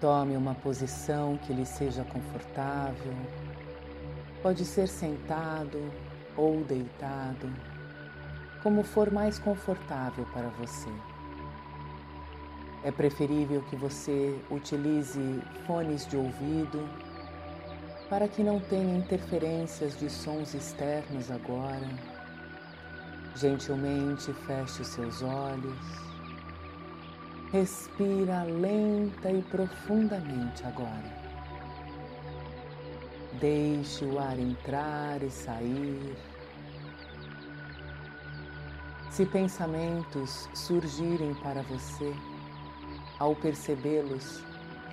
Tome uma posição que lhe seja confortável. Pode ser sentado ou deitado, como for mais confortável para você. É preferível que você utilize fones de ouvido para que não tenha interferências de sons externos agora. Gentilmente feche os seus olhos. Respira lenta e profundamente agora. Deixe o ar entrar e sair. Se pensamentos surgirem para você, ao percebê-los,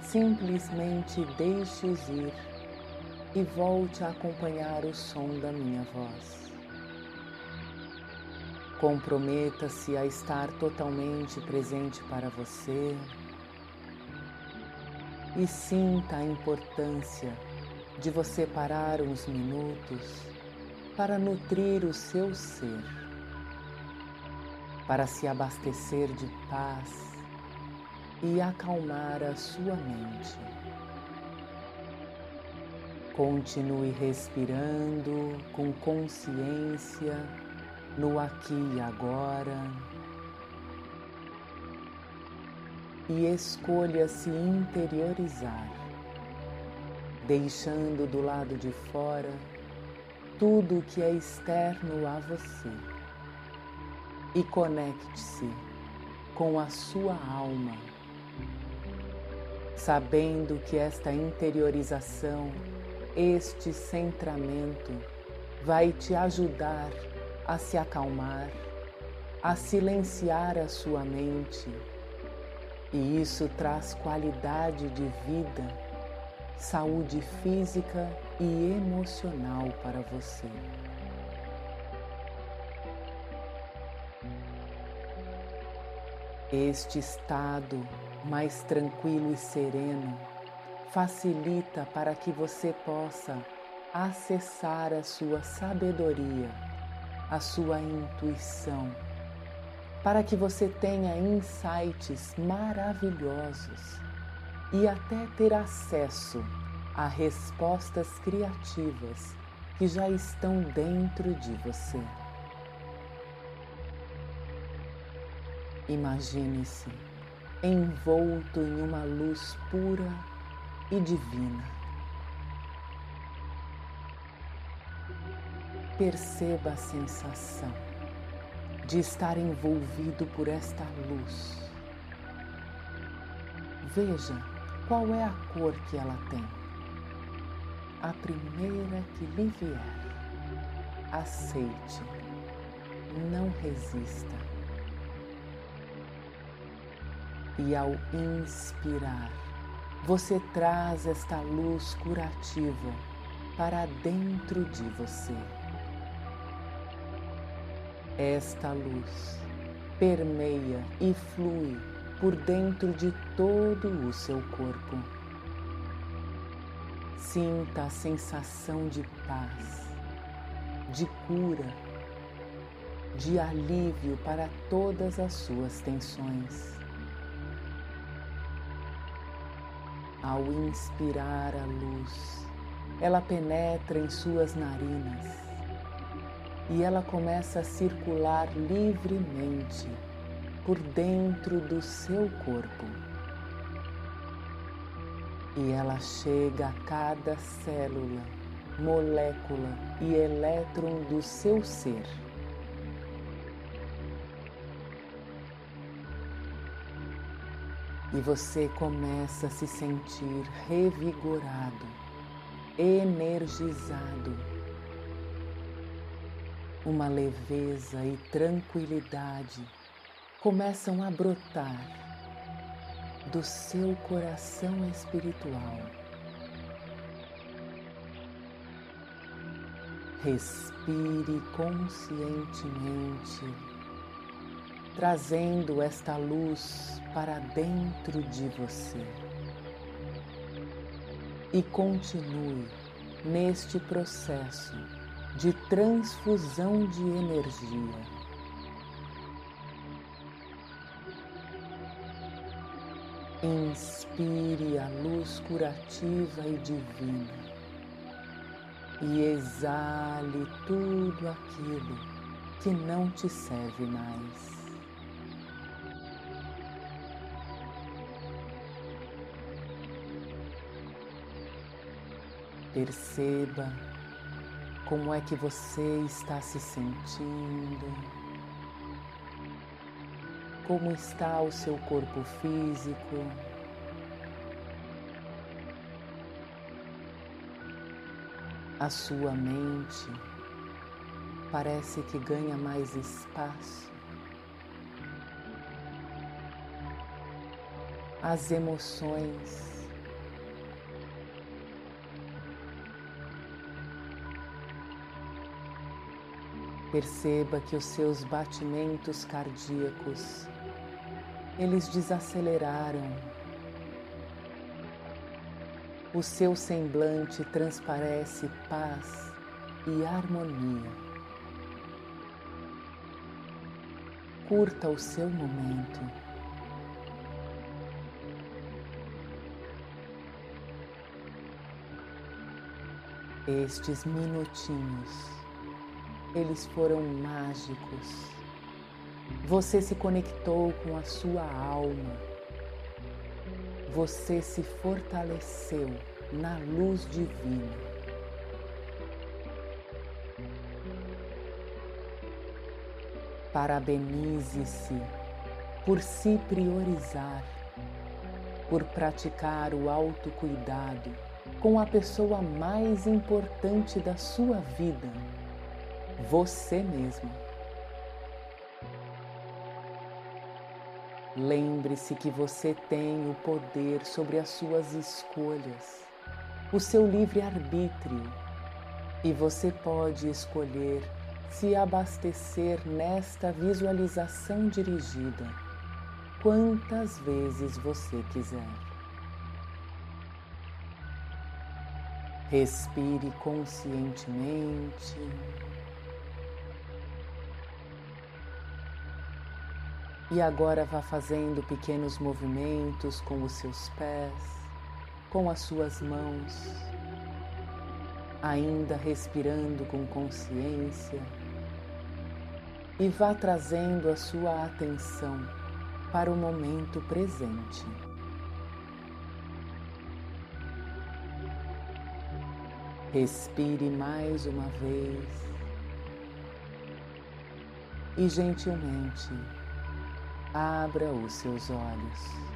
simplesmente deixe-os ir e volte a acompanhar o som da minha voz. Comprometa-se a estar totalmente presente para você e sinta a importância de você parar uns minutos para nutrir o seu ser, para se abastecer de paz e acalmar a sua mente. Continue respirando com consciência no aqui e agora. E escolha se interiorizar, deixando do lado de fora tudo que é externo a você. E conecte-se com a sua alma, sabendo que esta interiorização, este centramento vai te ajudar a se acalmar, a silenciar a sua mente. E isso traz qualidade de vida, saúde física e emocional para você. Este estado mais tranquilo e sereno facilita para que você possa acessar a sua sabedoria a sua intuição, para que você tenha insights maravilhosos e até ter acesso a respostas criativas que já estão dentro de você. Imagine-se envolto em uma luz pura e divina. Perceba a sensação de estar envolvido por esta luz. Veja qual é a cor que ela tem. A primeira que lhe vier. Aceite, não resista. E ao inspirar, você traz esta luz curativa para dentro de você. Esta luz permeia e flui por dentro de todo o seu corpo. Sinta a sensação de paz, de cura, de alívio para todas as suas tensões. Ao inspirar a luz, ela penetra em suas narinas e ela começa a circular livremente por dentro do seu corpo. E ela chega a cada célula, molécula e elétron do seu ser. E você começa a se sentir revigorado, energizado uma leveza e tranquilidade começam a brotar do seu coração espiritual. Respire conscientemente, trazendo esta luz para dentro de você. E continue neste processo de transfusão de energia. Inspire a luz curativa e divina e exale tudo aquilo que não te serve mais. Perceba como é que você está se sentindo, como está o seu corpo físico. A sua mente parece que ganha mais espaço. As emoções Perceba que os seus batimentos cardíacos eles desaceleraram o seu semblante transparece paz e harmonia. Curta o seu momento. Estes minutinhos, eles foram mágicos. Você se conectou com a sua alma você se fortaleceu na luz divina. Parabenize-se por se priorizar, por praticar o autocuidado com a pessoa mais importante da sua vida, você mesmo. Lembre-se que você tem o poder sobre as suas escolhas, o seu livre-arbítrio, e você pode escolher se abastecer nesta visualização dirigida quantas vezes você quiser. Respire conscientemente. E agora vá fazendo pequenos movimentos com os seus pés, com as suas mãos, ainda respirando com consciência. E vá trazendo a sua atenção para o momento presente. Respire mais uma vez e gentilmente abra os seus olhos.